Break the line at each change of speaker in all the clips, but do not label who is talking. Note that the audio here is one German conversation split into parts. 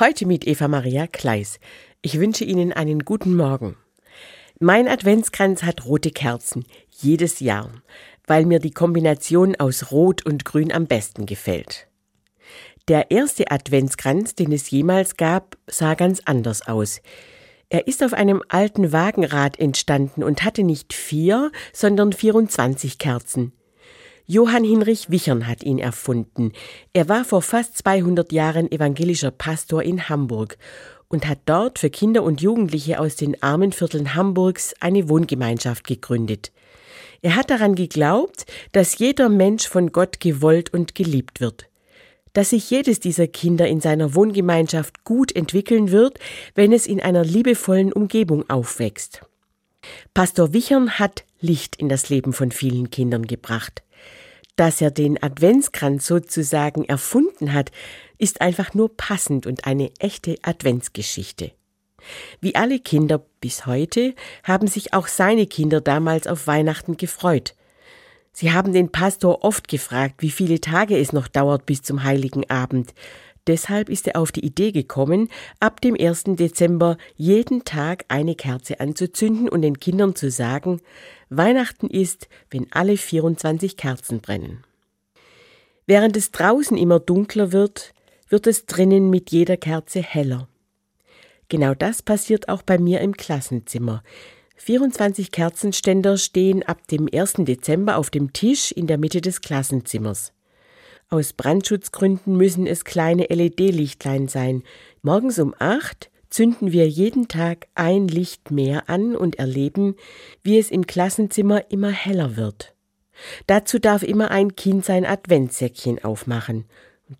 Heute mit Eva Maria Kleis. Ich wünsche Ihnen einen guten Morgen. Mein Adventskranz hat rote Kerzen, jedes Jahr, weil mir die Kombination aus Rot und Grün am besten gefällt. Der erste Adventskranz, den es jemals gab, sah ganz anders aus. Er ist auf einem alten Wagenrad entstanden und hatte nicht vier, sondern 24 Kerzen. Johann Hinrich Wichern hat ihn erfunden. Er war vor fast 200 Jahren evangelischer Pastor in Hamburg und hat dort für Kinder und Jugendliche aus den armen Vierteln Hamburgs eine Wohngemeinschaft gegründet. Er hat daran geglaubt, dass jeder Mensch von Gott gewollt und geliebt wird. Dass sich jedes dieser Kinder in seiner Wohngemeinschaft gut entwickeln wird, wenn es in einer liebevollen Umgebung aufwächst. Pastor Wichern hat Licht in das Leben von vielen Kindern gebracht. Dass er den Adventskranz sozusagen erfunden hat, ist einfach nur passend und eine echte Adventsgeschichte. Wie alle Kinder bis heute haben sich auch seine Kinder damals auf Weihnachten gefreut. Sie haben den Pastor oft gefragt, wie viele Tage es noch dauert bis zum heiligen Abend. Deshalb ist er auf die Idee gekommen, ab dem 1. Dezember jeden Tag eine Kerze anzuzünden und den Kindern zu sagen, Weihnachten ist, wenn alle 24 Kerzen brennen. Während es draußen immer dunkler wird, wird es drinnen mit jeder Kerze heller. Genau das passiert auch bei mir im Klassenzimmer. 24 Kerzenständer stehen ab dem 1. Dezember auf dem Tisch in der Mitte des Klassenzimmers. Aus Brandschutzgründen müssen es kleine LED-Lichtlein sein. Morgens um acht zünden wir jeden Tag ein Licht mehr an und erleben, wie es im Klassenzimmer immer heller wird. Dazu darf immer ein Kind sein Adventssäckchen aufmachen.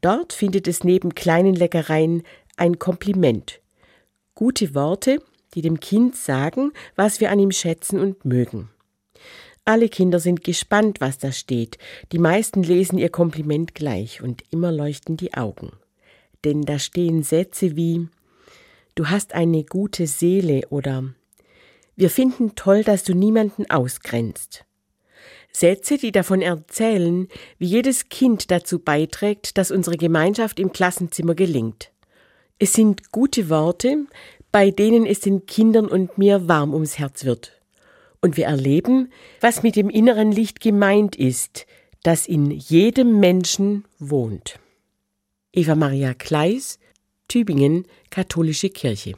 Dort findet es neben kleinen Leckereien ein Kompliment. Gute Worte, die dem Kind sagen, was wir an ihm schätzen und mögen. Alle Kinder sind gespannt, was da steht. Die meisten lesen ihr Kompliment gleich und immer leuchten die Augen. Denn da stehen Sätze wie Du hast eine gute Seele oder Wir finden toll, dass du niemanden ausgrenzt. Sätze, die davon erzählen, wie jedes Kind dazu beiträgt, dass unsere Gemeinschaft im Klassenzimmer gelingt. Es sind gute Worte, bei denen es den Kindern und mir warm ums Herz wird und wir erleben, was mit dem inneren Licht gemeint ist, das in jedem Menschen wohnt. Eva Maria Kleis, Tübingen, Katholische Kirche.